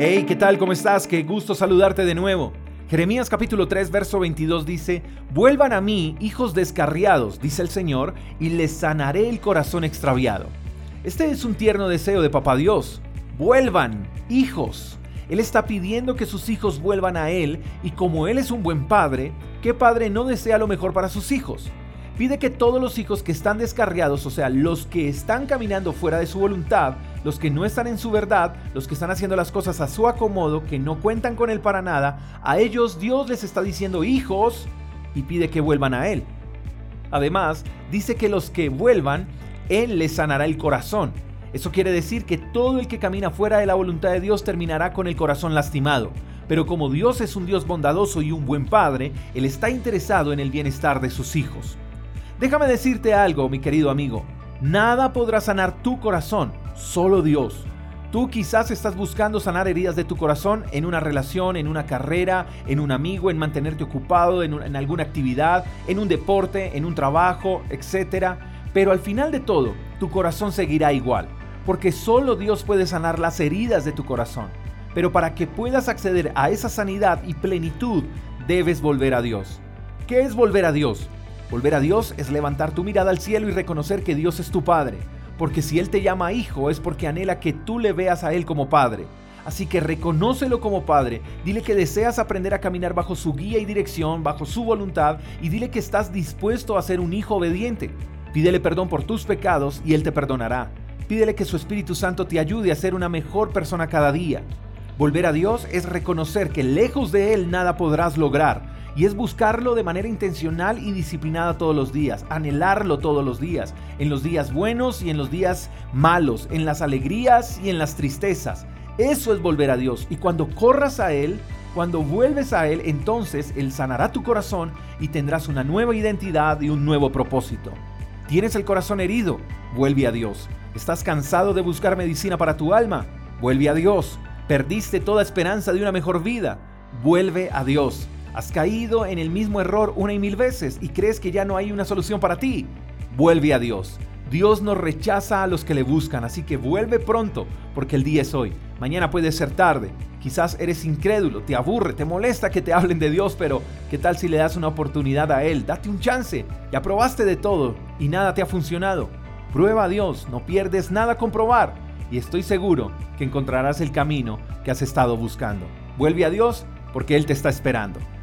Hey, ¿qué tal? ¿Cómo estás? Qué gusto saludarte de nuevo. Jeremías capítulo 3, verso 22 dice, Vuelvan a mí, hijos descarriados, dice el Señor, y les sanaré el corazón extraviado. Este es un tierno deseo de Papá Dios. Vuelvan, hijos. Él está pidiendo que sus hijos vuelvan a Él y como Él es un buen padre, ¿qué padre no desea lo mejor para sus hijos? Pide que todos los hijos que están descarriados, o sea, los que están caminando fuera de su voluntad, los que no están en su verdad, los que están haciendo las cosas a su acomodo, que no cuentan con Él para nada, a ellos Dios les está diciendo hijos y pide que vuelvan a Él. Además, dice que los que vuelvan, Él les sanará el corazón. Eso quiere decir que todo el que camina fuera de la voluntad de Dios terminará con el corazón lastimado. Pero como Dios es un Dios bondadoso y un buen Padre, Él está interesado en el bienestar de sus hijos. Déjame decirte algo, mi querido amigo. Nada podrá sanar tu corazón, solo Dios. Tú quizás estás buscando sanar heridas de tu corazón en una relación, en una carrera, en un amigo, en mantenerte ocupado, en, alguna actividad, en un deporte, en un trabajo, etc. Pero al final de todo, tu corazón seguirá igual, porque solo Dios puede sanar las heridas de tu corazón. Pero para que puedas acceder a esa sanidad y plenitud, debes volver a Dios. ¿Qué es volver a Dios? Volver a Dios es levantar tu mirada al cielo y reconocer que Dios es tu Padre porque si Él te llama hijo es porque anhela que tú le veas a Él como Padre. Así que reconócelo como Padre, dile que deseas aprender a caminar bajo su guía y dirección, bajo su voluntad, y dile que estás dispuesto a ser un hijo obediente. Pídele perdón por tus pecados y Él te perdonará. Pídele que su Espíritu Santo te ayude a ser una mejor persona cada día. Volver a Dios es reconocer que lejos de Él nada podrás lograr y es buscarlo de manera intencional y disciplinada todos los días, anhelarlo todos los días, en los días buenos y en los días malos, en las alegrías y en las tristezas. Eso es volver a Dios. Y cuando corras a Él, cuando vuelves a Él, entonces Él sanará tu corazón y tendrás una nueva identidad y un nuevo propósito. ¿Tienes el corazón herido? Vuelve a Dios. ¿Estás cansado de buscar medicina para tu alma? Vuelve a Dios. ¿Perdiste toda esperanza de una mejor vida? Vuelve a Dios. Has caído en el mismo error una y mil veces y crees que ya no hay una solución para ti. Vuelve a Dios. Dios no rechaza a los que le buscan, así que vuelve pronto, porque el día es hoy. Mañana puede ser tarde. Quizás eres incrédulo, te aburre, te molesta que te hablen de Dios, pero ¿qué tal si le das una oportunidad a Él? Date un chance. Ya probaste de todo y nada te ha funcionado. Prueba a Dios, no pierdes nada con probar y estoy seguro que encontrarás el camino que has estado buscando. Vuelve a Dios porque Él te está esperando.